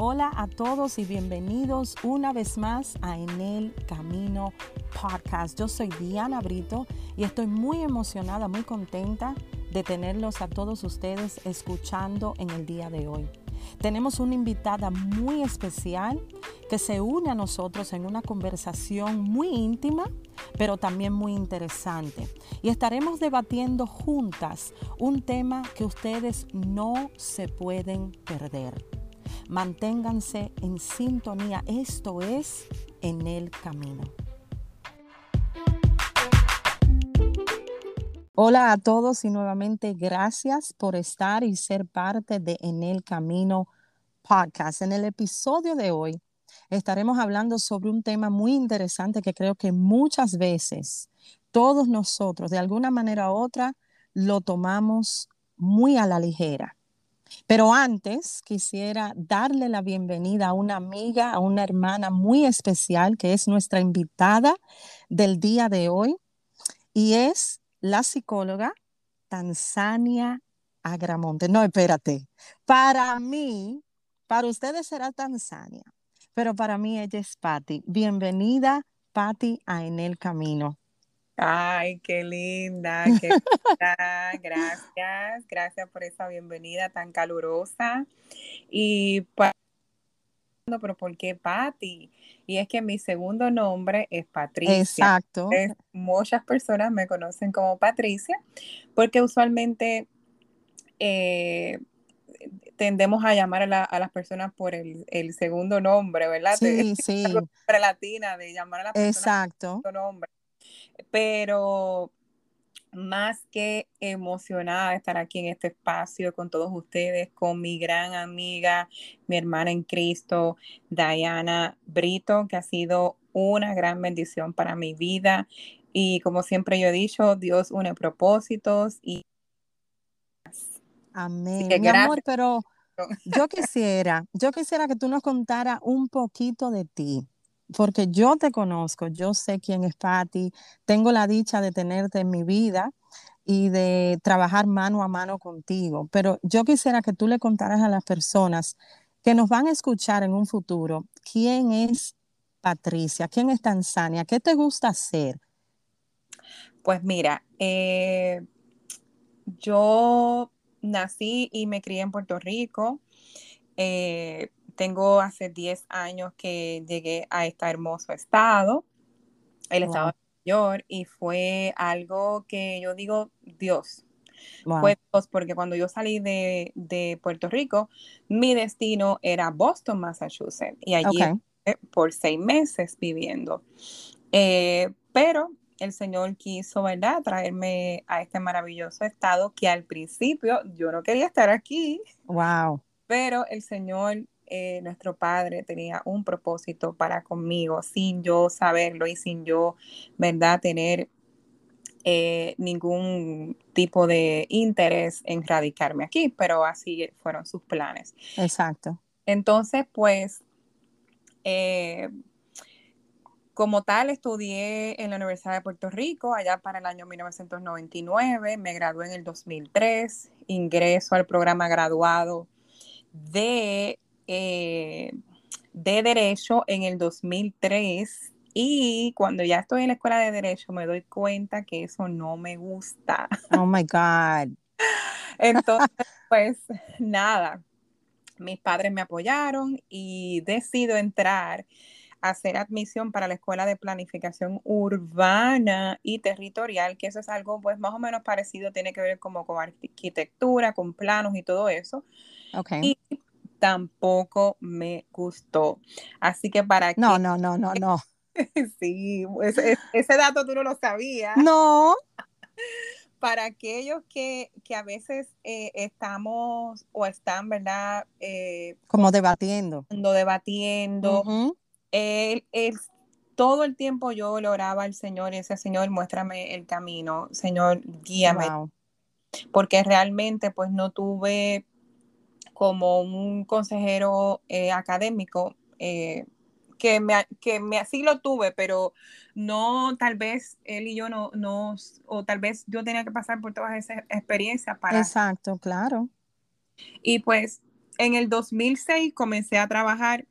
Hola a todos y bienvenidos una vez más a En el Camino Podcast. Yo soy Diana Brito y estoy muy emocionada, muy contenta de tenerlos a todos ustedes escuchando en el día de hoy. Tenemos una invitada muy especial que se une a nosotros en una conversación muy íntima, pero también muy interesante. Y estaremos debatiendo juntas un tema que ustedes no se pueden perder. Manténganse en sintonía. Esto es En el Camino. Hola a todos y nuevamente gracias por estar y ser parte de En el Camino podcast. En el episodio de hoy estaremos hablando sobre un tema muy interesante que creo que muchas veces todos nosotros de alguna manera u otra lo tomamos muy a la ligera. Pero antes quisiera darle la bienvenida a una amiga, a una hermana muy especial que es nuestra invitada del día de hoy y es la psicóloga Tanzania Agramonte. No, espérate. Para mí, para ustedes será Tanzania, pero para mí ella es Patti. Bienvenida, Patti, a En el Camino. Ay, qué linda, qué Gracias, gracias por esa bienvenida tan calurosa. Y pero ¿por qué Patti? Y es que mi segundo nombre es Patricia. Exacto. muchas personas me conocen como Patricia porque usualmente eh, tendemos a llamar a, las personas por el, segundo nombre, ¿verdad? Sí, sí. La latina de llamar a las personas Exacto. por nombre. Pero más que emocionada de estar aquí en este espacio con todos ustedes, con mi gran amiga, mi hermana en Cristo, Diana Brito, que ha sido una gran bendición para mi vida. Y como siempre yo he dicho, Dios une propósitos y... Amén. Mi amor, pero yo quisiera, yo quisiera que tú nos contara un poquito de ti porque yo te conozco, yo sé quién es Patti, tengo la dicha de tenerte en mi vida y de trabajar mano a mano contigo, pero yo quisiera que tú le contaras a las personas que nos van a escuchar en un futuro quién es Patricia, quién es Tanzania, qué te gusta hacer. Pues mira, eh, yo nací y me crié en Puerto Rico. Eh, tengo hace 10 años que llegué a este hermoso estado, el estado de Nueva York, y fue algo que yo digo, Dios. Fue Dios, porque cuando yo salí de, Puerto Rico, mi destino era Boston, Massachusetts, y allí por seis meses viviendo. Eh, pero el Señor quiso, ¿verdad?, traerme a este maravilloso estado que al principio yo no quería estar aquí. Wow. Pero el Señor eh, nuestro Padre tenía un propósito para conmigo sin yo saberlo y sin yo, ¿verdad?, tener eh, ningún tipo de interés en radicarme aquí, pero así fueron sus planes. Exacto. Entonces, pues, eh, como tal, estudié en la Universidad de Puerto Rico allá para el año 1999, me gradué en el 2003, ingreso al programa graduado de eh, de Derecho en el 2003 y cuando ya estoy en la escuela de Derecho me doy cuenta que eso no me gusta. Oh my God. Entonces, pues nada, mis padres me apoyaron y decido entrar a hacer admisión para la Escuela de Planificación Urbana y Territorial, que eso es algo pues más o menos parecido, tiene que ver como con arquitectura, con planos y todo eso. Okay tampoco me gustó. Así que para No, no, no, no, no. sí, ese, dato tú no lo sabías. No. Para aquellos que, a veces eh, estamos o están, ¿verdad? Eh, Como debatiendo. Debatiendo. todo el tiempo yo le oraba al Señor y ese Señor, muéstrame el camino, Señor, guíame. Porque realmente pues no tuve como un consejero eh, académico, eh, que, me, que me así lo tuve, pero no, tal vez él y yo no, no, o tal vez yo tenía que pasar por todas esas experiencias para... Exacto, claro. Y pues en el 2006 comencé a trabajar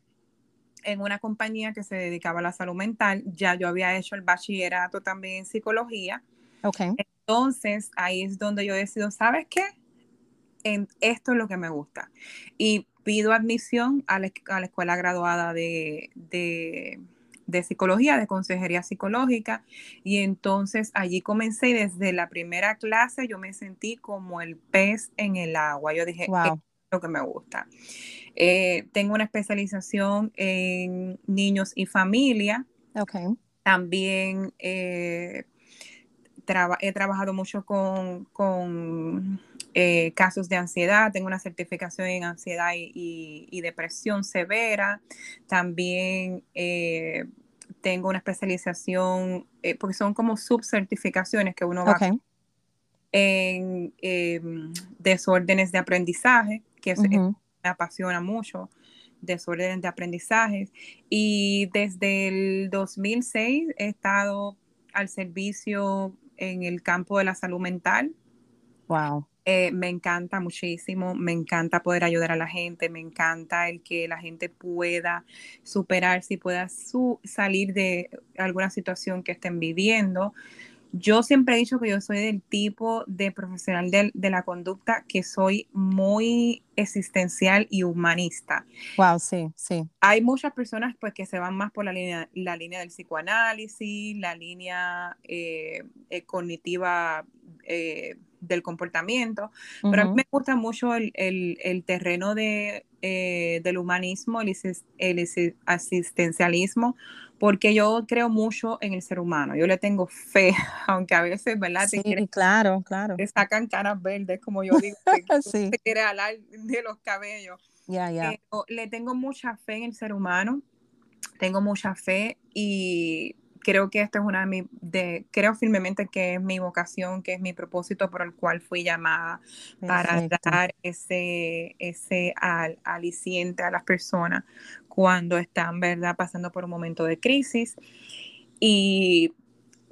en una compañía que se dedicaba a la salud mental. Ya yo había hecho el bachillerato también en psicología. Okay. Entonces, ahí es donde yo decido, ¿sabes qué? En, esto es lo que me gusta. Y pido admisión a la, escuela graduada de, de, de, psicología, de consejería psicológica. Y entonces allí comencé y desde la primera clase yo me sentí como el pez en el agua. Yo dije, wow. es lo que me gusta. Eh, tengo una especialización en niños y familia. Okay. También eh, traba he trabajado mucho con, con eh, casos de ansiedad. Tengo una certificación en ansiedad y, y, depresión severa. También eh, tengo una especialización, eh, porque son como subcertificaciones que uno va Okay. en em, desórdenes de aprendizaje, que es, me apasiona mucho, desórdenes de aprendizaje. Y desde el 2006 he estado al servicio en el campo de la salud mental. Wow. Eh, me encanta muchísimo, me encanta poder ayudar a la gente, me encanta el que la gente pueda superarse y pueda su salir de alguna situación que estén viviendo. Yo siempre he dicho que yo soy del tipo de profesional de, de la conducta que soy muy existencial y humanista. Wow, sí, sí. Hay muchas personas pues que se van más por la línea, la línea del psicoanálisis, la línea eh, eh, cognitiva eh, del comportamiento, Uh pero a mí -huh. me gusta mucho el, el, el terreno de, eh, del humanismo, el, el, asistencialismo, porque yo creo mucho en el ser humano, yo le tengo fe, aunque a veces, ¿verdad? Sí, te claro, claro. Te sacan caras verdes, como yo digo, que sí. te quiere alar de los cabellos. Yeah, yeah. Pero le tengo mucha fe en el ser humano, tengo mucha fe y creo que esta es una de mis, de, creo firmemente que es mi vocación, que es mi propósito por el cual fui llamada Perfecto. para dar ese, ese al, aliciente a las personas cuando están, ¿verdad?, pasando por un momento de crisis. Y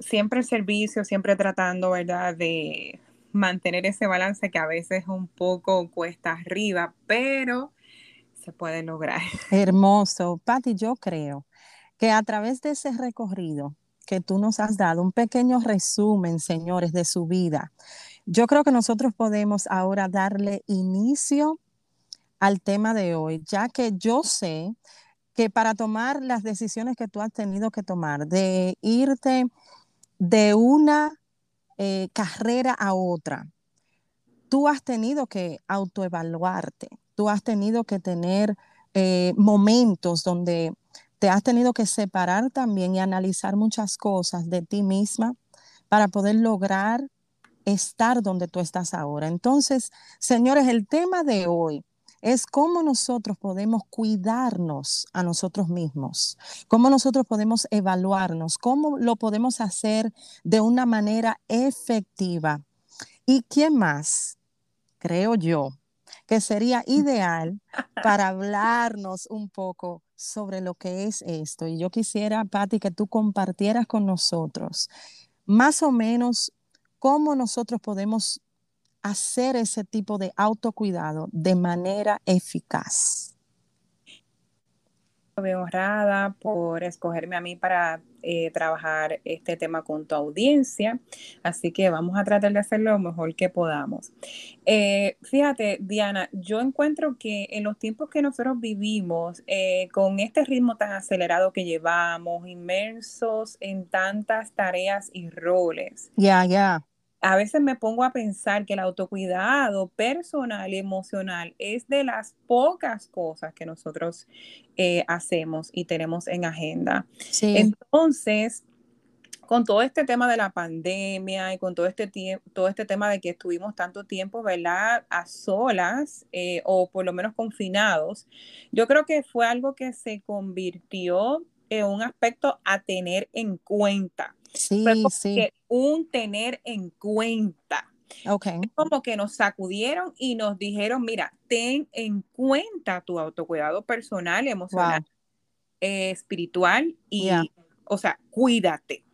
siempre el servicio, siempre tratando, ¿verdad?, de mantener ese balance que a veces un poco cuesta arriba, pero se puede lograr. Hermoso. Patti, yo creo que a través de ese recorrido que tú nos has dado, un pequeño resumen, señores, de su vida, yo creo que nosotros podemos ahora darle inicio al tema de hoy, ya que yo sé que para tomar las decisiones que tú has tenido que tomar, de irte de una eh, carrera a otra, tú has tenido que autoevaluarte, tú has tenido que tener eh, momentos donde te has tenido que separar también y analizar muchas cosas de ti misma para poder lograr estar donde tú estás ahora. Entonces, señores, el tema de hoy es cómo nosotros podemos cuidarnos a nosotros mismos, cómo nosotros podemos evaluarnos, cómo lo podemos hacer de una manera efectiva. ¿Y quién más? Creo yo que sería ideal para hablarnos un poco sobre lo que es esto. Y yo quisiera, Patti, que tú compartieras con nosotros más o menos cómo nosotros podemos hacer ese tipo de autocuidado de manera eficaz. Estoy honrada por escogerme a mí para eh, trabajar este tema con tu audiencia, así que vamos a tratar de hacerlo lo mejor que podamos. Eh, fíjate, Diana, yo encuentro que en los tiempos que nosotros vivimos, eh, con este ritmo tan acelerado que llevamos, inmersos en tantas tareas y roles, ya, yeah, ya. Yeah a veces me pongo a pensar que el autocuidado personal y emocional es de las pocas cosas que nosotros eh, hacemos y tenemos en agenda. Sí. Entonces, con todo este tema de la pandemia y con todo este, todo este tema de que estuvimos tanto tiempo, ¿verdad?, a solas eh, o por lo menos confinados, yo creo que fue algo que se convirtió en un aspecto a tener en cuenta. Sí, sí. un tener en cuenta. Okay. Es como que nos sacudieron y nos dijeron, mira, ten en cuenta tu autocuidado personal, emocional, wow. eh, espiritual y, yeah. o sea, cuídate.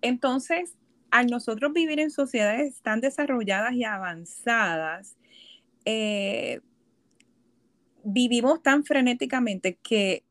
Entonces, al nosotros vivir en sociedades tan desarrolladas y avanzadas, eh, vivimos tan frenéticamente que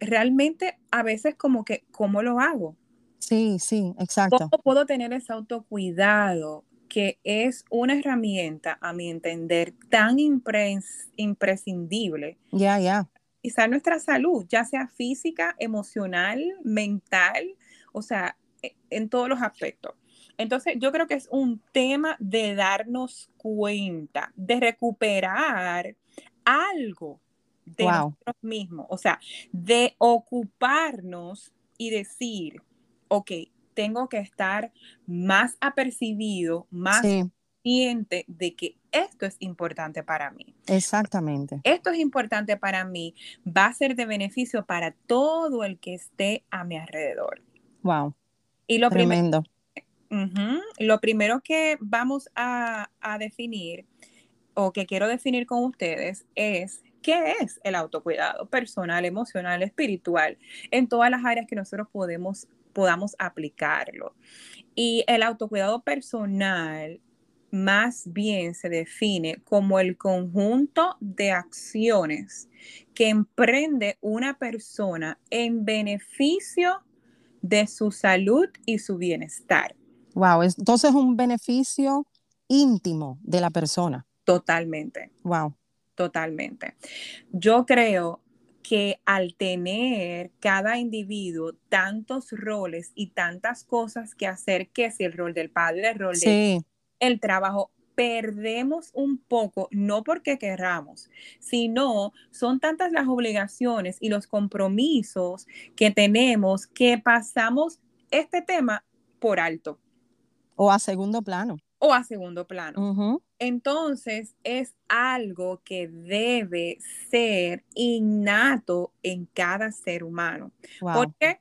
realmente a veces como que, ¿cómo lo hago? Sí, sí, exacto. ¿Cómo puedo tener ese autocuidado que es una herramienta, a mi entender, tan imprescindible? Ya, ya. Quizá nuestra salud, ya sea física, emocional, mental, o sea, e, en todos los aspectos. Entonces, yo creo que es un tema de darnos cuenta, de recuperar algo de nosotros mismos, o sea, de ocuparnos y decir, ok, tengo que estar más apercibido, más consciente de que esto es importante para mí. Exactamente. Esto es importante para mí, va a ser de beneficio para todo el que esté a mi alrededor. Wow. Y lo Tremendo. Primero, lo primero que vamos a, a definir o que quiero definir con ustedes es qué es el autocuidado personal, emocional, espiritual, en todas las áreas que nosotros podemos, podamos aplicarlo. Y el autocuidado personal más bien se define como el conjunto de acciones que emprende una persona en beneficio de su salud y su bienestar. Wow, entonces es un beneficio íntimo de la persona. Totalmente. Wow. Totalmente. Yo creo que al tener cada individuo tantos roles y tantas cosas que hacer, que si el rol del padre, el rol del trabajo, perdemos un poco, no porque querramos, sino son tantas las obligaciones y los compromisos que tenemos que pasamos este tema por alto. O a segundo plano o a segundo plano. Entonces es algo que debe ser innato en cada ser humano. ¿Por qué?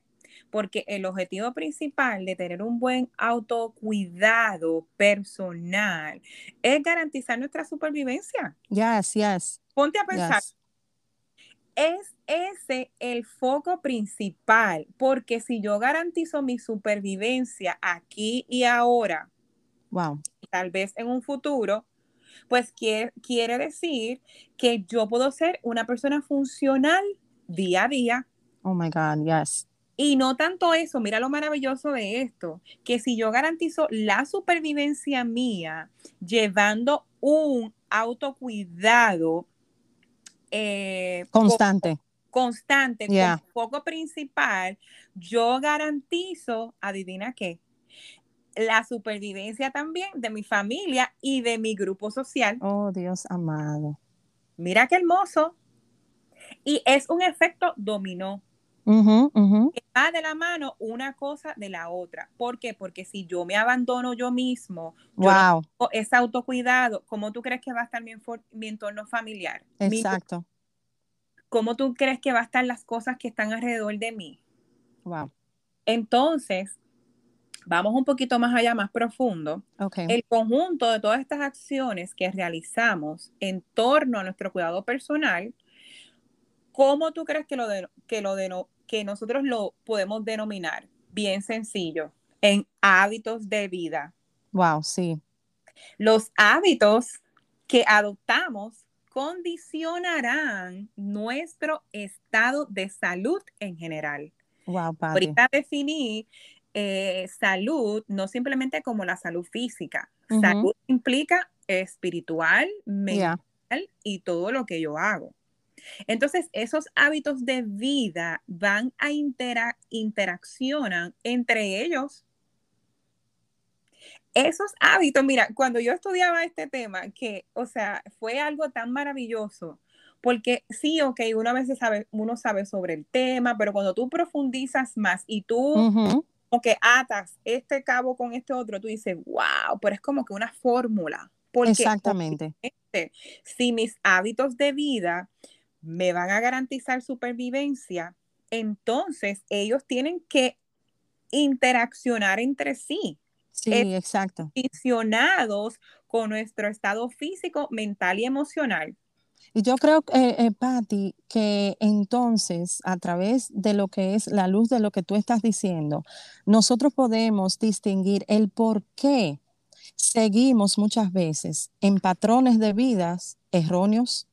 Porque el objetivo principal de tener un buen autocuidado personal es garantizar nuestra supervivencia. Yes, yes. Ponte a pensar. Es ese el foco principal, porque si yo garantizo mi supervivencia aquí y ahora, Wow. Tal vez en un futuro, pues quiere, quiere decir que yo puedo ser una persona funcional día a día. Oh my God, yes. Y no tanto eso, mira lo maravilloso de esto, que si yo garantizo la supervivencia mía llevando un autocuidado eh, constante. constante, con foco principal, yo garantizo, adivina qué, la supervivencia también de mi familia y de mi grupo social. Oh, Dios amado. Mira qué hermoso. Y es un efecto dominó. va de la mano una cosa de la otra. ¿Por qué? Porque si yo me abandono yo mismo, wow. ese autocuidado, ¿cómo tú crees que va a estar mi, mi entorno familiar? Exacto. ¿Cómo tú crees que va a estar las cosas que están alrededor de mí? Wow. Entonces, vamos un poquito más allá, más profundo, el conjunto de todas estas acciones que realizamos en torno a nuestro cuidado personal, ¿cómo tú crees que, lo que, lo que nosotros lo podemos denominar? Bien sencillo, en hábitos de vida. Wow, sí. Los hábitos que adoptamos condicionarán nuestro estado de salud en general. Wow, padre. Ahorita definí eh, salud no simplemente como la salud física. Salud implica espiritual, mental y todo lo que yo hago. Entonces, esos hábitos de vida van a interaccionar entre ellos. Esos hábitos, mira, cuando yo estudiaba este tema, que, o sea, fue algo tan maravilloso, porque sí, ok, uno a veces sabe, uno sabe sobre el tema, pero cuando tú profundizas más y tú como que atas este cabo con este otro, tú dices, wow, pero es como que una fórmula. Exactamente. Si mis hábitos de vida me van a garantizar supervivencia, entonces ellos tienen que interaccionar entre sí. Sí, exacto. Condicionados con nuestro estado físico, mental y emocional. Y yo creo, eh, eh, Patti, que entonces, a través de lo que es la luz de lo que tú estás diciendo, nosotros podemos distinguir el por qué seguimos muchas veces en patrones de vidas erróneos,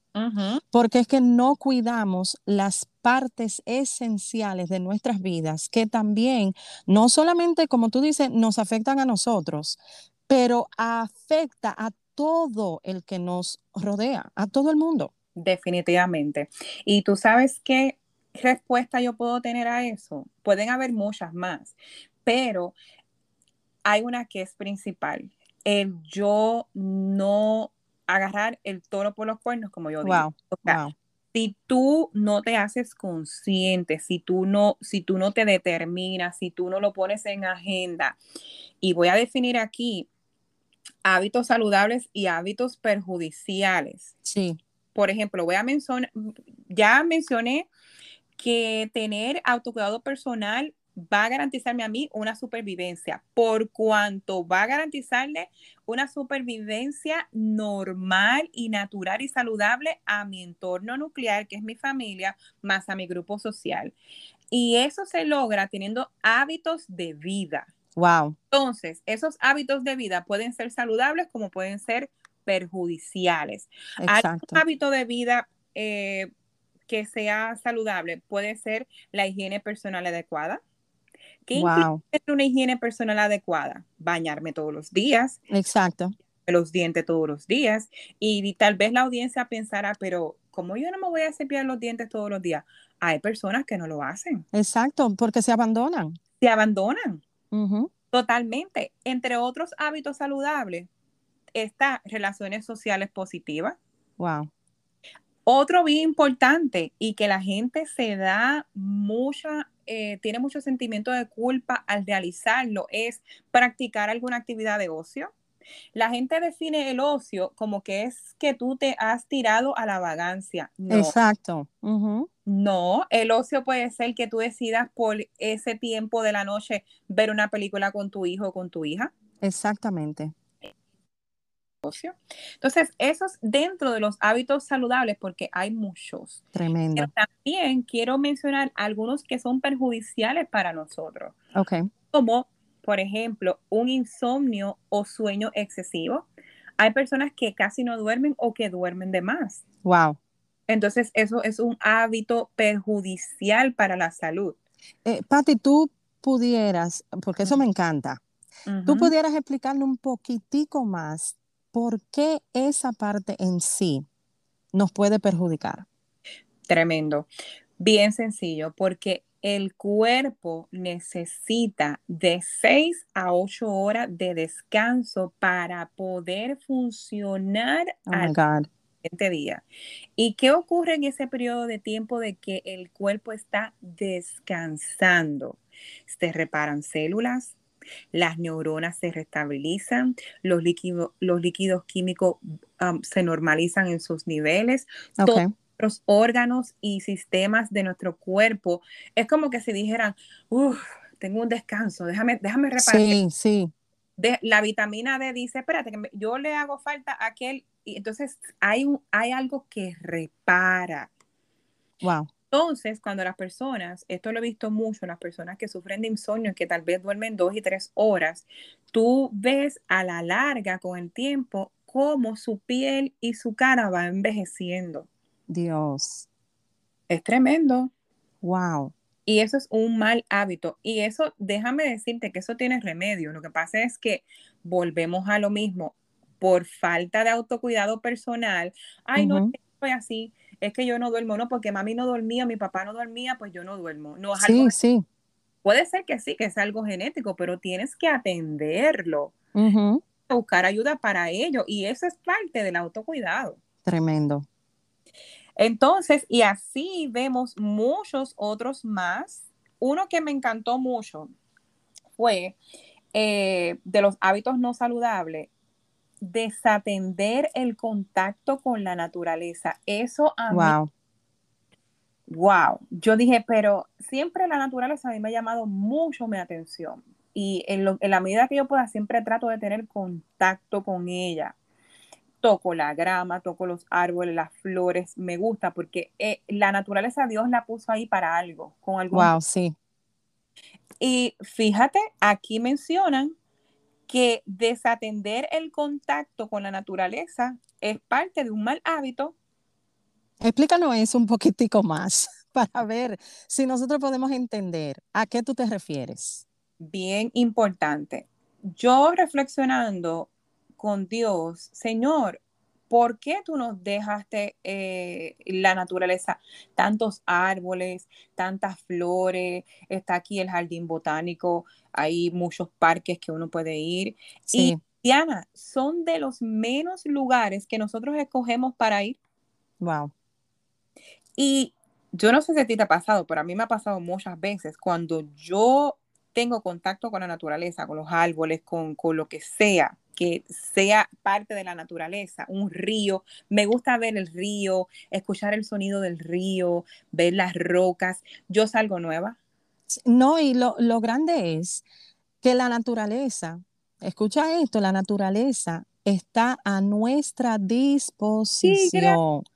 porque es que no cuidamos las partes esenciales de nuestras vidas que también, no solamente, como tú dices, nos afectan a nosotros, pero afecta a todo el que nos rodea, a todo el mundo. Definitivamente. Y tú sabes qué respuesta yo puedo tener a eso. Pueden haber muchas más, pero hay una que es principal. El yo no agarrar el toro por los cuernos, como yo digo. Si tú no te haces consciente, si tú no, si tú no te determinas, si tú no lo pones en agenda, y voy a definir aquí hábitos saludables y hábitos perjudiciales. Sí. Por ejemplo, voy a mencionar, ya mencioné que tener autocuidado personal va a garantizarme a mí una supervivencia, por cuanto va a garantizarle una supervivencia normal y natural y saludable a mi entorno nuclear, que es mi familia, más a mi grupo social. Y eso se logra teniendo hábitos de vida. Wow. Entonces, esos hábitos de vida pueden ser saludables como pueden ser perjudiciales. Exacto. Un hábito de vida eh, que sea saludable puede ser la higiene personal adecuada, ¿Qué wow. una higiene personal adecuada? Bañarme todos los días. Exacto. Los dientes todos los días. Y, tal vez la audiencia pensará, pero ¿cómo yo no me voy a cepillar los dientes todos los días? Hay personas que no lo hacen. Exacto, porque se abandonan. Se abandonan. Totalmente. Entre otros hábitos saludables, está relaciones sociales positivas. Wow. Otro bien importante y que la gente se da mucha eh, tiene mucho sentimiento de culpa al realizarlo es practicar alguna actividad de ocio. La gente define el ocio como que es que tú te has tirado a la vagancia. Exacto. No, el ocio puede ser que tú decidas por ese tiempo de la noche ver una película con tu hijo o con tu hija. Exactamente. Entonces, esos dentro de los hábitos saludables, porque hay muchos. Tremendo. Pero también quiero mencionar algunos que son perjudiciales para nosotros. Ok. Como, por ejemplo, un insomnio o sueño excesivo. Hay personas que casi no duermen o que duermen de más. Wow. Entonces, eso es un hábito perjudicial para la salud. Eh, Patti, tú pudieras, porque eso me encanta, tú pudieras explicarle un poquitico más ¿por qué esa parte en sí nos puede perjudicar? Tremendo. Bien sencillo, porque el cuerpo necesita de 6 a 8 horas de descanso para poder funcionar oh al siguiente día. ¿Y qué ocurre en ese periodo de tiempo de que el cuerpo está descansando? Se reparan células, las neuronas se restabilizan, los, líquidos, los líquidos químicos se normalizan en sus niveles, todos los órganos y sistemas de nuestro cuerpo. Es como que si dijeran, uff, tengo un descanso, déjame, déjame reparar. Sí, sí. De, la vitamina D dice, espérate, que yo le hago falta a aquel, y entonces hay, un, hay algo que repara. Wow. Entonces, cuando las personas, esto lo he visto mucho, las personas que sufren de insomnio, que tal vez duermen dos y tres horas, tú ves a la larga con el tiempo cómo su piel y su cara va envejeciendo. Dios. Es tremendo. Wow. Y eso es un mal hábito. Y eso, déjame decirte que eso tiene remedio. Lo que pasa es que volvemos a lo mismo. Por falta de autocuidado personal, ay, no estoy así, es que yo no duermo, no, porque mami no dormía, mi papá no dormía, pues yo no duermo. No sí, sí. Puede ser que sí, que es algo genético, pero tienes que atenderlo, buscar ayuda para ello, y eso es parte del autocuidado. Tremendo. Entonces, y así vemos muchos otros más. Uno que me encantó mucho fue eh, de los hábitos no saludables, desatender el contacto con la naturaleza. Eso a wow. mí. Wow. Yo dije, pero siempre la naturaleza a mí me ha llamado mucho mi atención. Y en, la medida que yo pueda, siempre trato de tener contacto con ella. Toco la grama, toco los árboles, las flores, me gusta porque eh, la naturaleza Dios la puso ahí para algo, con algún... Wow, sí. Y fíjate, aquí mencionan que desatender el contacto con la naturaleza es parte de un mal hábito Explícanos eso un poquitico más para ver si nosotros podemos entender a qué tú te refieres. Bien importante. Yo reflexionando con Dios, Señor, ¿por qué tú nos dejaste eh, la naturaleza? Tantos árboles, tantas flores, está aquí el jardín botánico, hay muchos parques que uno puede ir. Sí. Y Diana, son de los menos lugares que nosotros escogemos para ir. Wow. Y yo no sé si a ti te ha pasado, pero a mí me ha pasado muchas veces cuando yo tengo contacto con la naturaleza, con los árboles, con, con lo que sea, que sea parte de la naturaleza, un río. Me gusta ver el río, escuchar el sonido del río, ver las rocas. Yo salgo nueva. No, y lo, lo grande es que la naturaleza, escucha esto, la naturaleza está a nuestra disposición. Sí,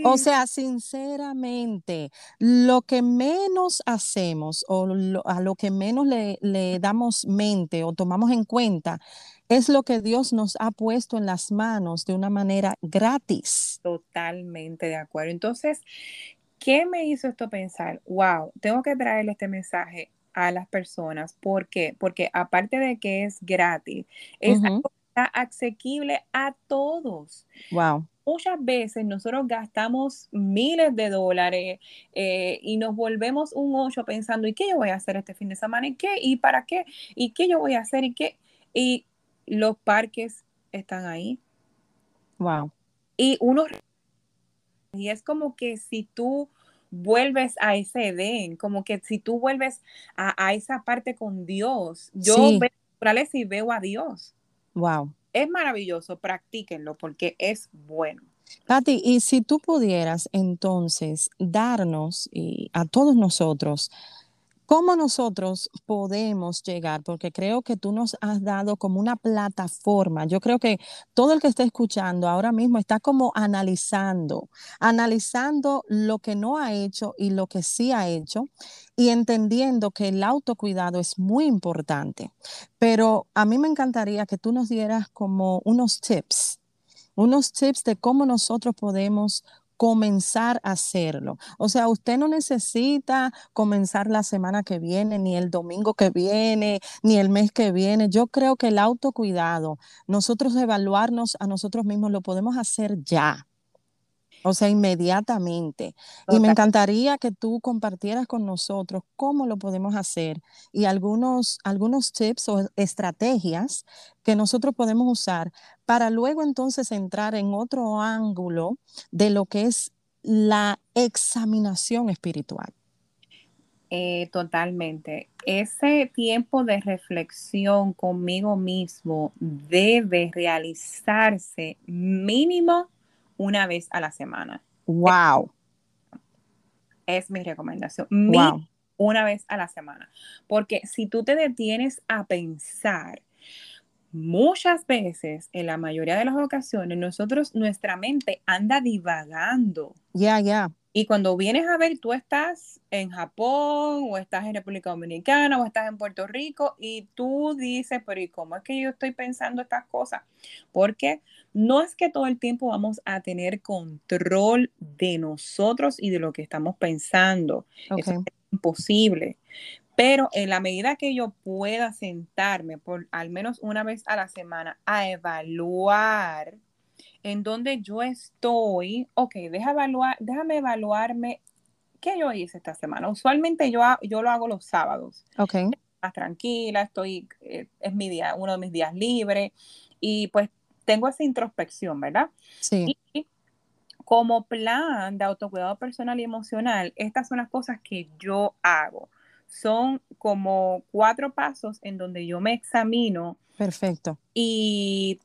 O sea, sinceramente, lo que menos hacemos o lo- a lo que menos le, le damos mente o tomamos en cuenta es lo que Dios nos ha puesto en las manos de una manera gratis. totalmente de acuerdo. Entonces, ¿qué me hizo esto pensar? Wow, tengo que traerle este mensaje a las personas. ¿Por qué? Porque aparte de que es gratis, es Ujú. algo que está asequible a todos. Wow. Muchas veces nosotros gastamos miles de dólares eh, y nos volvemos un ocho pensando, ¿y qué yo voy a hacer este fin de semana? ¿Y qué? ¿Y para qué? ¿Y qué yo voy a hacer? ¿Y qué? Y los parques están ahí. Wow. Y uno, y es como que si tú vuelves a ese Edén, como que si tú vuelves a, a esa parte con Dios, yo Sí. veo naturaleza y veo a Dios. Wow. Es maravilloso, practíquenlo porque es bueno. Pati, y si tú pudieras entonces darnos a todos nosotros, ¿cómo nosotros podemos llegar? Porque creo que tú nos has dado como una plataforma. Yo creo que todo el que está escuchando ahora mismo está como analizando, analizando lo que no ha hecho y lo que sí ha hecho y entendiendo que el autocuidado es muy importante. Pero a mí me encantaría que tú nos dieras como unos tips unos tips de cómo nosotros podemos comenzar a hacerlo. O sea, usted no necesita comenzar la semana que viene, ni el domingo que viene, ni el mes que viene. Yo creo que el autocuidado, nosotros evaluarnos a nosotros mismos, lo podemos hacer ya. O sea, inmediatamente. Y me encantaría que tú compartieras con nosotros cómo lo podemos hacer y algunos, algunos tips o estrategias que nosotros podemos usar para luego entonces entrar en otro ángulo de lo que es la examinación espiritual. Eh, totalmente. Ese tiempo de reflexión conmigo mismo debe realizarse mínimo una vez a la semana. Wow, Es mi recomendación. Wow. una vez a la semana. Porque si tú te detienes a pensar, muchas veces, en la mayoría de las ocasiones, nosotros, nuestra mente anda divagando. Ya, ya. Y cuando vienes a ver, tú estás en Japón o estás en República Dominicana o estás en Puerto Rico y tú dices, pero ¿y cómo es que yo estoy pensando estas cosas? Porque no es que todo el tiempo vamos a tener control de nosotros y de lo que estamos pensando. Eso es imposible. Pero en la medida que yo pueda sentarme por al menos una vez a la semana a evaluar en donde yo estoy, ok, deja evaluar, déjame evaluarme qué yo hice esta semana. Usualmente yo, yo lo hago los sábados, Ok. más tranquila, estoy, eh, es mi día, uno de mis días libres y pues tengo esa introspección, ¿verdad? Sí. Y como plan de autocuidado personal y emocional, estas son las cosas que yo hago. Son como cuatro pasos en donde yo me examino Perfecto. y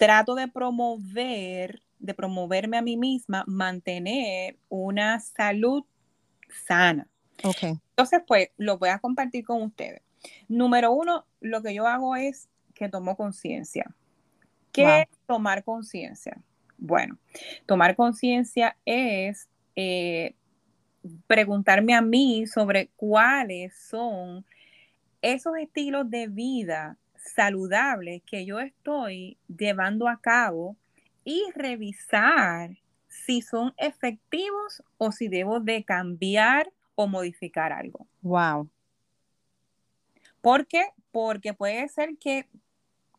trato de promover, de promoverme a mí misma, mantener una salud sana. Ok. Entonces, pues, lo voy a compartir con ustedes. Número uno, lo que yo hago es que tomo conciencia. ¿Qué Wow. es tomar conciencia? Bueno, tomar conciencia es eh, preguntarme a mí sobre cuáles son esos estilos de vida saludables que yo estoy llevando a cabo y revisar si son efectivos o si debo de cambiar o modificar algo. Wow. ¿Por qué? Porque puede ser que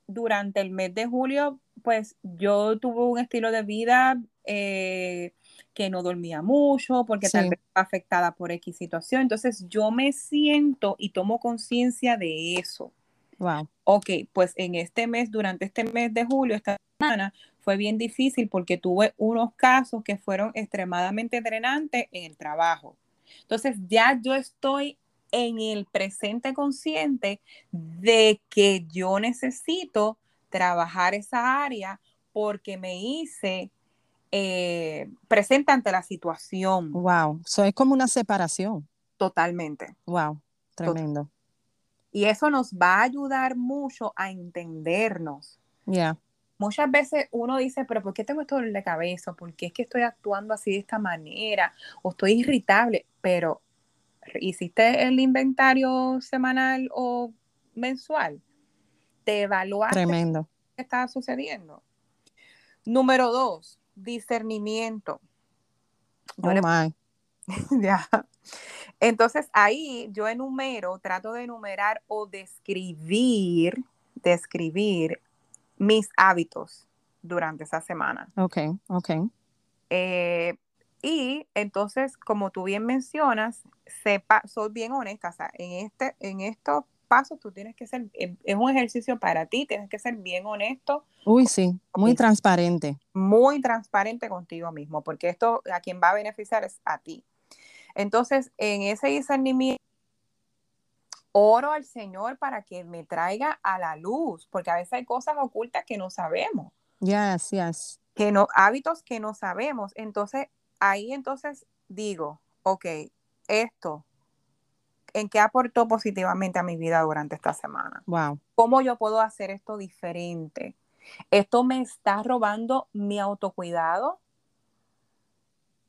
durante el mes de julio, pues yo tuve un estilo de vida eh, que no dormía mucho, porque tal vez afectada por X situación. Entonces yo me siento y tomo conciencia de eso. Wow. Ok, pues en este mes, durante este mes de julio, esta semana, fue bien difícil porque tuve unos casos que fueron extremadamente drenantes en el trabajo. Entonces ya yo estoy en el presente consciente de que yo necesito trabajar esa área porque me hice eh, presente ante la situación. Wow, eso es como una separación. Totalmente. Wow, tremendo. Y eso nos va a ayudar mucho a entendernos. Ya. Muchas veces uno dice, pero ¿por qué tengo esto de cabeza? ¿Por qué es que estoy actuando así de esta manera? O estoy irritable, pero hiciste el inventario semanal o mensual, te evaluaste Tremendo. qué está sucediendo. Número dos, discernimiento. Oh my. ya. Entonces ahí yo enumero, trato de enumerar o describir, describir mis hábitos durante esa semana. Ok, ok. Eh, y entonces, como tú bien mencionas, sepa, soy bien honesta, o sea, en, este, en estos pasos tú tienes que ser, em, es un ejercicio para ti, tienes que ser bien honesto. Uy, sí, muy transparente. Muy transparente contigo mismo, porque esto a quien va a beneficiar es a ti. Entonces, en ese discernimiento, oro al Señor para que me traiga a la luz, porque a veces hay cosas ocultas que no sabemos. Yes, yes. Que no, hábitos que no sabemos. Entonces, ahí entonces digo, ok, esto, ¿en qué aportó positivamente a mi vida durante esta semana? Wow. ¿Cómo yo puedo hacer esto diferente? ¿Esto me está robando mi autocuidado?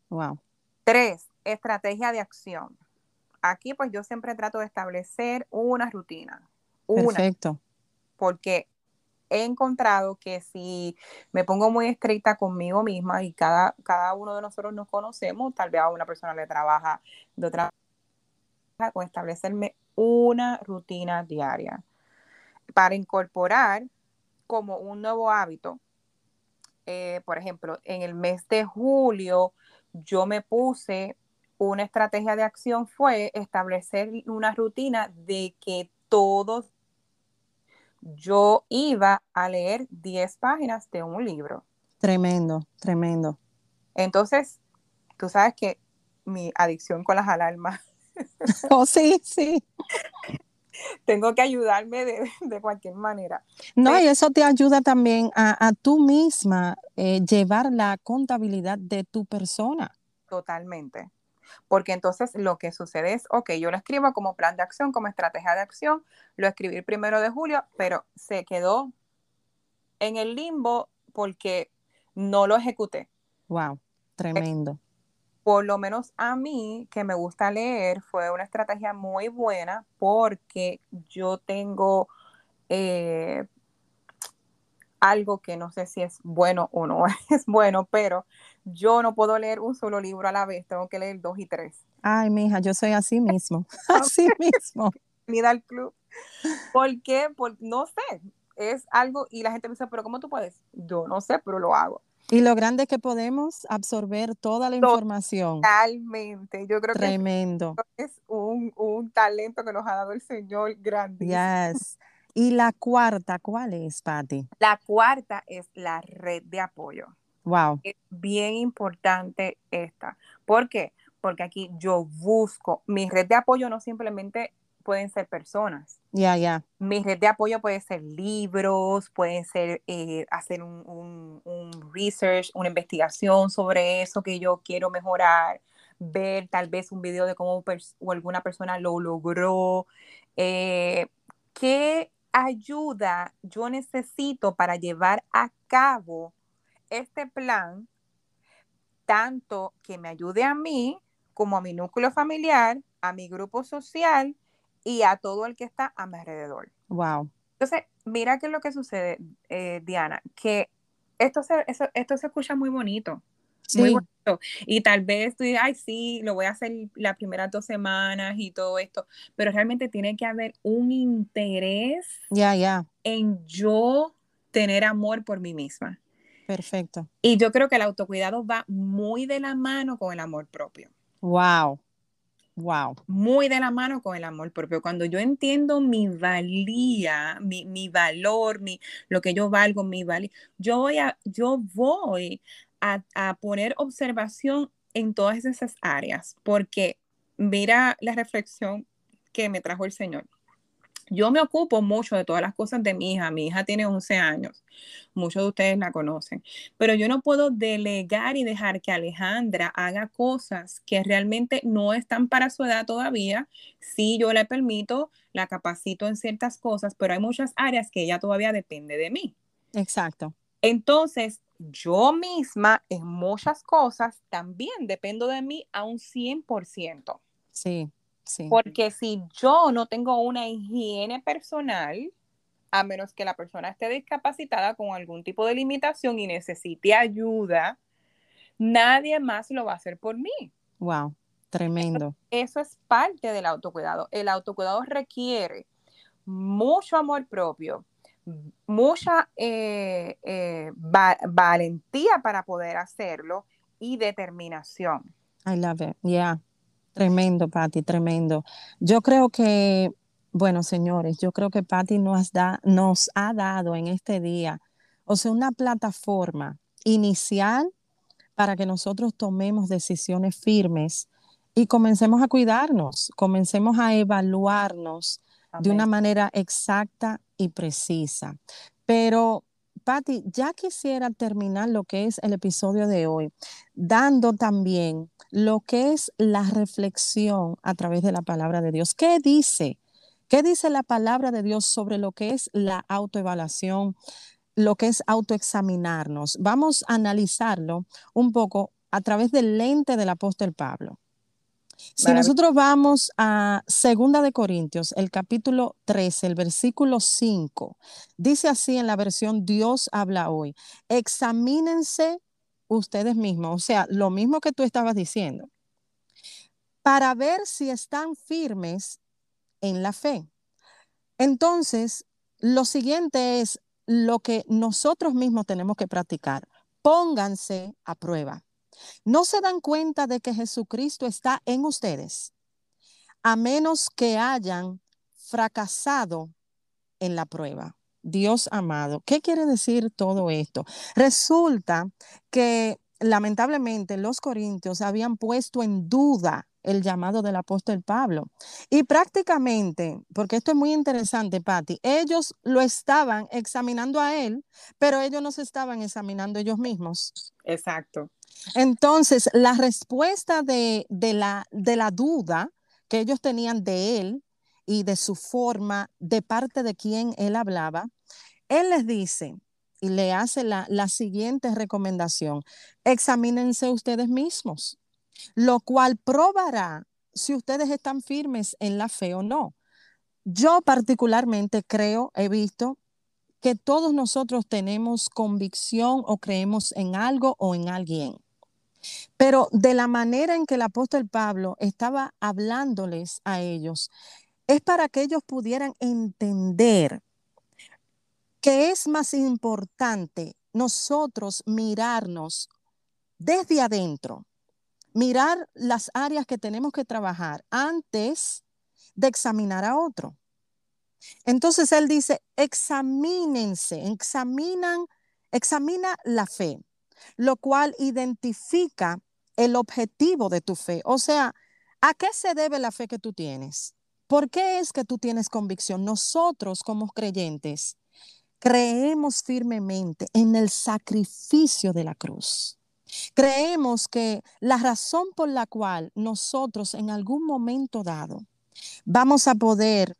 Wow. Tres, estrategia de acción. Aquí pues yo siempre trato de establecer una rutina. Una, Perfecto. Porque he encontrado que si me pongo muy estricta conmigo misma y cada, cada uno de nosotros nos conocemos, tal vez a una persona le trabaja de otra manera, con establecerme una rutina diaria para incorporar como un nuevo hábito. Eh, por ejemplo, en el mes de julio yo me puse una estrategia de acción fue establecer una rutina de que todos yo iba a leer 10 páginas de un libro. Tremendo, tremendo. Entonces, tú sabes que mi adicción con las alarmas. oh, sí, sí. Tengo que ayudarme de, de cualquier manera. No, y eso te ayuda también a, a tú misma eh, llevar la contabilidad de tu persona. Totalmente. Porque entonces lo que sucede es, ok, yo lo escribo como plan de acción, como estrategia de acción, lo escribí el primero de julio, pero se quedó en el limbo porque no lo ejecuté. Wow, tremendo. Por lo menos a mí, que me gusta leer, fue una estrategia muy buena porque yo tengo eh, algo que no sé si es bueno o no es bueno, pero yo no puedo leer un solo libro a la vez, tengo que leer dos y tres. Ay, mija, yo soy así mismo, así mismo. Mira al club. ¿Por qué? Por, no sé, es algo, y la gente me dice, pero ¿cómo tú puedes? Yo no sé, pero lo hago. Y lo grande es que podemos absorber toda la información. Totalmente. Yo creo Tremendo. que es un, un, talento que nos ha dado el Señor grande. Yes. Y la cuarta, ¿cuál es, Patti? La cuarta es la red de apoyo. Wow. Es bien importante esta. ¿Por qué? Porque aquí yo busco, mi red de apoyo no simplemente pueden ser personas. Ya, yeah, ya. Yeah. Mi red de apoyo puede ser libros, puede ser eh, hacer un, un, un, research, una investigación sobre eso que yo quiero mejorar, ver tal vez un video de cómo o alguna persona lo logró. Eh, ¿Qué ayuda yo necesito para llevar a cabo este plan, tanto que me ayude a mí como a mi núcleo familiar, a mi grupo social y a todo el que está a mi alrededor. Wow. Entonces, mira qué es lo que sucede, eh, Diana, que esto se, eso, esto se escucha muy bonito. Muy bonito. Y tal vez tú digas, ay, sí, lo voy a hacer las primeras dos semanas y todo esto, pero realmente tiene que haber un interés ya ya en yo tener amor por mí misma. Perfecto. Y yo creo que el autocuidado va muy de la mano con el amor propio. Wow. Wow. Muy de la mano con el amor propio. Cuando yo entiendo mi valía, mi, mi valor, mi, lo que yo valgo, mi valía, yo voy a, yo voy a, a poner observación en todas esas áreas, porque mira la reflexión que me trajo el Señor. Yo me ocupo mucho de todas las cosas de mi hija. Mi hija tiene 11 años. Muchos de ustedes la conocen. Pero yo no puedo delegar y dejar que Alejandra haga cosas que realmente no están para su edad todavía. Sí, yo le permito, la capacito en ciertas cosas, pero hay muchas áreas que ella todavía depende de mí. Exacto. Entonces, yo misma en muchas cosas también dependo de mí a un 100%. Sí. Porque si yo no tengo una higiene personal, a menos que la persona esté discapacitada con algún tipo de limitación y necesite ayuda, nadie más lo va a hacer por mí. Wow, tremendo. Eso, es parte del autocuidado. El autocuidado requiere mucho amor propio, mucha eh, eh, valentía para poder hacerlo y determinación. I love it. Yeah. Tremendo, Patti, tremendo. Yo creo que, bueno, señores, yo creo que Patti nos, da, nos ha dado en este día, o sea, una plataforma inicial para que nosotros tomemos decisiones firmes y comencemos a cuidarnos, comencemos a evaluarnos de una manera exacta y precisa. Pero, Patti, ya quisiera terminar lo que es el episodio de hoy, dando también lo que es la reflexión a través de la palabra de Dios. ¿Qué dice? ¿Qué dice la palabra de Dios sobre lo que es la autoevaluación, lo que es autoexaminarnos? Vamos a analizarlo un poco a través del lente del apóstol Pablo. Si nosotros vamos a Segunda de Corintios, el capítulo 13, el versículo 5, dice así en la versión Dios habla hoy, examínense ustedes mismos, o sea, lo mismo que tú estabas diciendo, para ver si están firmes en la fe. Entonces, lo siguiente es lo que nosotros mismos tenemos que practicar. Pónganse a prueba. No se dan cuenta de que Jesucristo está en ustedes, a menos que hayan fracasado en la prueba. Dios amado. ¿Qué quiere decir todo esto? Resulta que lamentablemente los corintios habían puesto en duda el llamado del apóstol Pablo. Y prácticamente, porque esto es muy interesante, Patti, ellos lo estaban examinando a él, pero ellos no se estaban examinando ellos mismos. Exacto. Entonces, la respuesta de, de, la, de la duda que ellos tenían de él y de su forma, de parte de quien él hablaba, él les dice y le hace la, la siguiente recomendación, examínense ustedes mismos, lo cual probará si ustedes están firmes en la fe o no. Yo particularmente creo, he visto que todos nosotros tenemos convicción o creemos en algo o en alguien. Pero de la manera en que el apóstol Pablo estaba hablándoles a ellos, es para que ellos pudieran entender que es más importante nosotros mirarnos desde adentro, mirar las áreas que tenemos que trabajar antes de examinar a otro. Entonces él dice, examínense, examinan, examina la fe, lo cual identifica el objetivo de tu fe. O sea, ¿a qué se debe la fe que tú tienes? ¿Por qué es que tú tienes convicción? Nosotros como creyentes creemos firmemente en el sacrificio de la cruz. Creemos que la razón por la cual nosotros en algún momento dado vamos a poder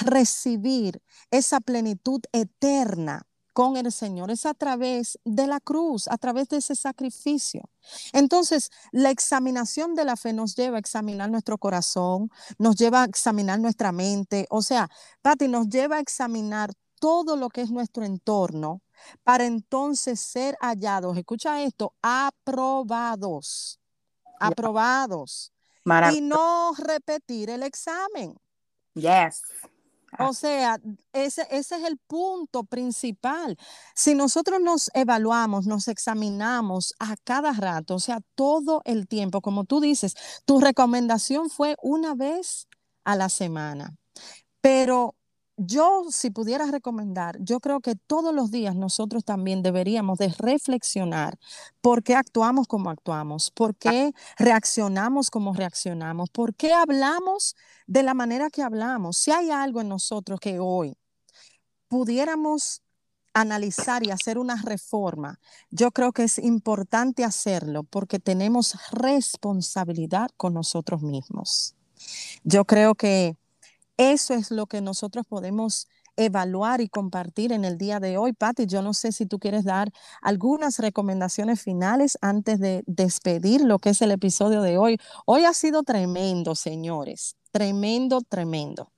recibir esa plenitud eterna con el Señor, es a través de la cruz, a través de ese sacrificio. Entonces, la examinación de la fe nos lleva a examinar nuestro corazón, nos lleva a examinar nuestra mente, o sea, Pati, nos lleva a examinar todo lo que es nuestro entorno para entonces ser hallados, escucha esto, aprobados, aprobados. Y no repetir el examen. Yes. O sea, ese, ese, es el punto principal. Si nosotros nos evaluamos, nos examinamos a cada rato, o sea, todo el tiempo, como tú dices, tu recomendación fue una vez a la semana. Pero yo, si pudiera recomendar, yo creo que todos los días nosotros también deberíamos de reflexionar por qué actuamos como actuamos, por qué reaccionamos como reaccionamos, por qué hablamos de la manera que hablamos. Si hay algo en nosotros que hoy pudiéramos analizar y hacer una reforma, yo creo que es importante hacerlo porque tenemos responsabilidad con nosotros mismos. Yo creo que eso es lo que nosotros podemos evaluar y compartir en el día de hoy. Patti, yo no sé si tú quieres dar algunas recomendaciones finales antes de despedir lo que es el episodio de hoy. Hoy ha sido tremendo, señores. Tremendo, tremendo.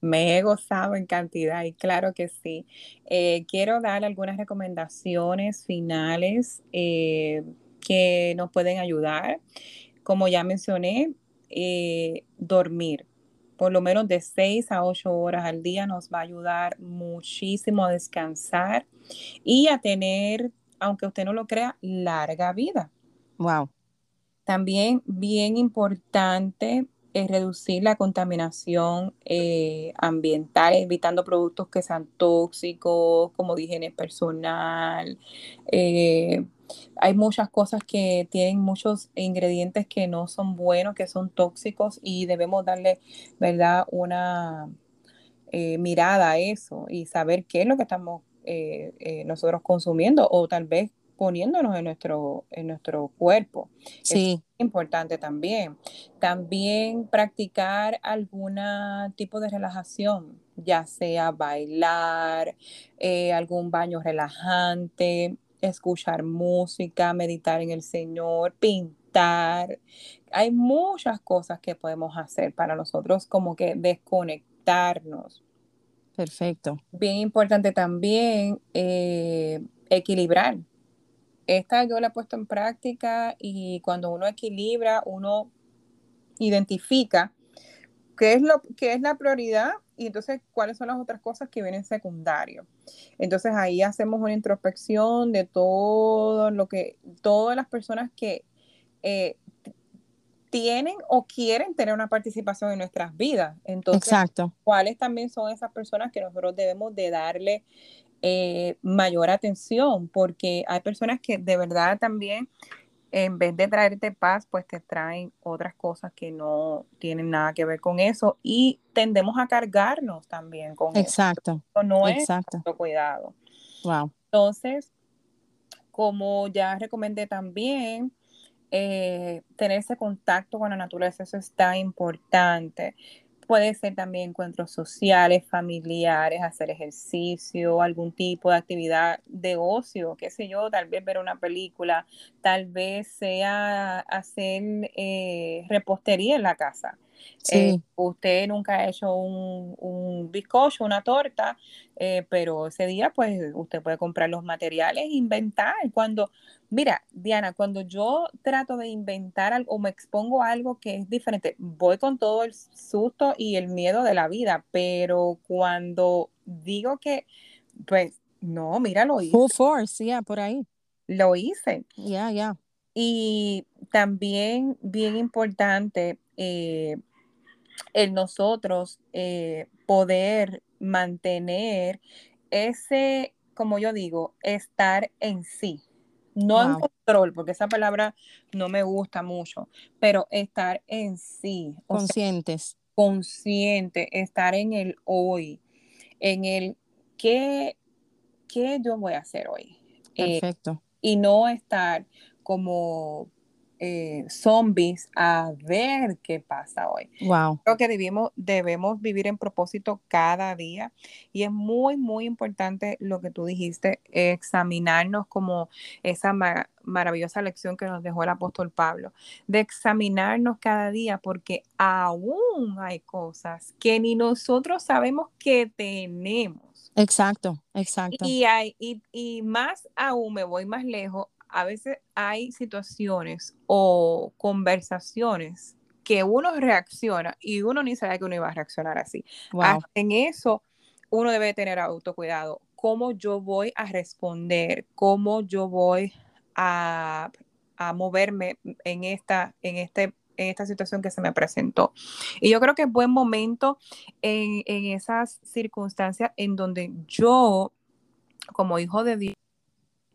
Me he gozado en cantidad y claro que sí. Eh, quiero dar algunas recomendaciones finales eh, que nos pueden ayudar. Como ya mencioné, eh, dormir por lo menos de 6 a 8 horas al día nos va a ayudar muchísimo a descansar y a tener, aunque usted no lo crea, larga vida. Wow. También bien importante es reducir la contaminación eh, ambiental, evitando productos que sean tóxicos, como higiene personal, eh, hay muchas cosas que tienen muchos ingredientes que no son buenos, que son tóxicos y debemos darle, ¿verdad?, una eh, mirada a eso y saber qué es lo que estamos eh, eh, nosotros consumiendo o tal vez poniéndonos en nuestro, en nuestro cuerpo. Sí. Es importante también. También practicar algún tipo de relajación, ya sea bailar, algún baño relajante, escuchar música, meditar en el Señor, pintar. Hay muchas cosas que podemos hacer para nosotros como que desconectarnos. Perfecto. Bien importante también eh, equilibrar. Esta yo la he puesto en práctica y cuando uno equilibra, uno identifica qué es, lo, qué es la prioridad y entonces cuáles son las otras cosas que vienen secundario. Entonces ahí hacemos una introspección de todo lo que, todas las personas que eh, tienen o quieren tener una participación en nuestras vidas. Entonces, Exacto. cuáles también son esas personas que nosotros debemos de darle eh, mayor atención, porque hay personas que de verdad también en vez de traerte paz, pues te traen otras cosas que no tienen nada que ver con eso y tendemos a cargarnos también con Exacto. eso. No es Exacto. cuidado. Wow. Entonces, como ya recomendé también, eh, tener ese contacto con la naturaleza, eso está importante. Puede ser también encuentros sociales, familiares, hacer ejercicio, algún tipo de actividad de ocio, qué sé yo, tal vez ver una película, tal vez sea hacer eh, repostería en la casa. Eh, usted nunca ha hecho un, un bizcocho, una torta, eh, pero ese día pues usted puede comprar los materiales e inventar. Cuando, mira, Diana, cuando yo trato de inventar algo o me expongo a algo que es diferente, voy con todo el susto y el miedo de la vida, pero cuando digo que, pues, no, mira, lo hice. Full force, yeah, por ahí. Lo hice. Ya, ya. Y también bien importante, eh, el nosotros eh, poder mantener ese, como yo digo, estar en sí. No en control, porque esa palabra no me gusta mucho, pero estar en sí. Conscientes. consciente, estar en el hoy, en el qué, qué yo voy a hacer hoy. Eh, Perfecto. y no estar como eh, zombies a ver qué pasa hoy. Wow. Creo que debemos, debemos vivir en propósito cada día y es muy, muy importante lo que tú dijiste, examinarnos como esa maravillosa lección que nos dejó el apóstol Pablo, de examinarnos cada día porque aún hay cosas que ni nosotros sabemos que tenemos. Exacto, exacto. Y, hay, y, y más aún, me voy más lejos, a veces hay situaciones o conversaciones que uno reacciona y uno ni sabe que uno iba a reaccionar así. En eso uno debe tener autocuidado. ¿Cómo yo voy a responder? ¿Cómo yo voy a, a moverme en esta, en este en esta situación que se me presentó. Y yo creo que es buen momento en, en esas circunstancias en donde yo, como hijo de Dios,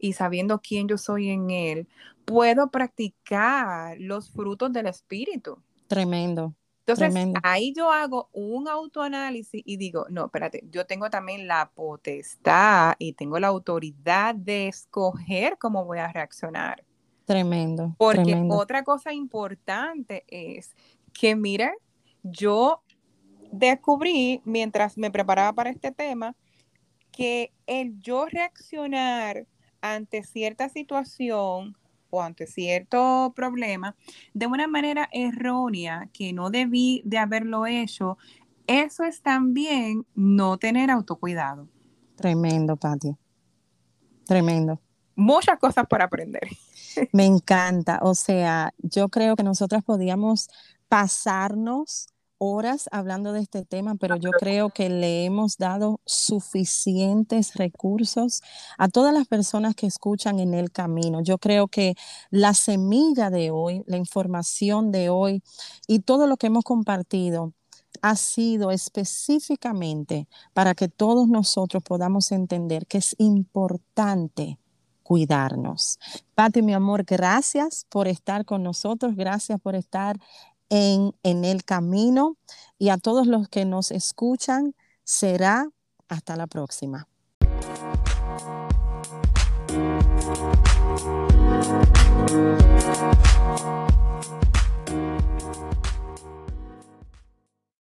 y sabiendo quién yo soy en Él, puedo practicar los frutos del Espíritu. Tremendo. Entonces, ahí yo hago un autoanálisis y digo, no, espérate, yo tengo también la potestad y tengo la autoridad de escoger cómo voy a reaccionar. Tremendo. Porque otra cosa importante es que, mira, yo descubrí mientras me preparaba para este tema que el yo reaccionar ante cierta situación o ante cierto problema de una manera errónea que no debí de haberlo hecho, eso es también no tener autocuidado. Tremendo, Pati. Tremendo. Muchas cosas por aprender. Me encanta. O sea, yo creo que nosotras podíamos pasarnos horas hablando de este tema, pero yo creo que le hemos dado suficientes recursos a todas las personas que escuchan en el camino. Yo creo que la semilla de hoy, la información de hoy y todo lo que hemos compartido ha sido específicamente para que todos nosotros podamos entender que es importante cuidarnos. Pati, mi amor, gracias por estar con nosotros, gracias por estar en, en el camino y a todos los que nos escuchan, será hasta la próxima.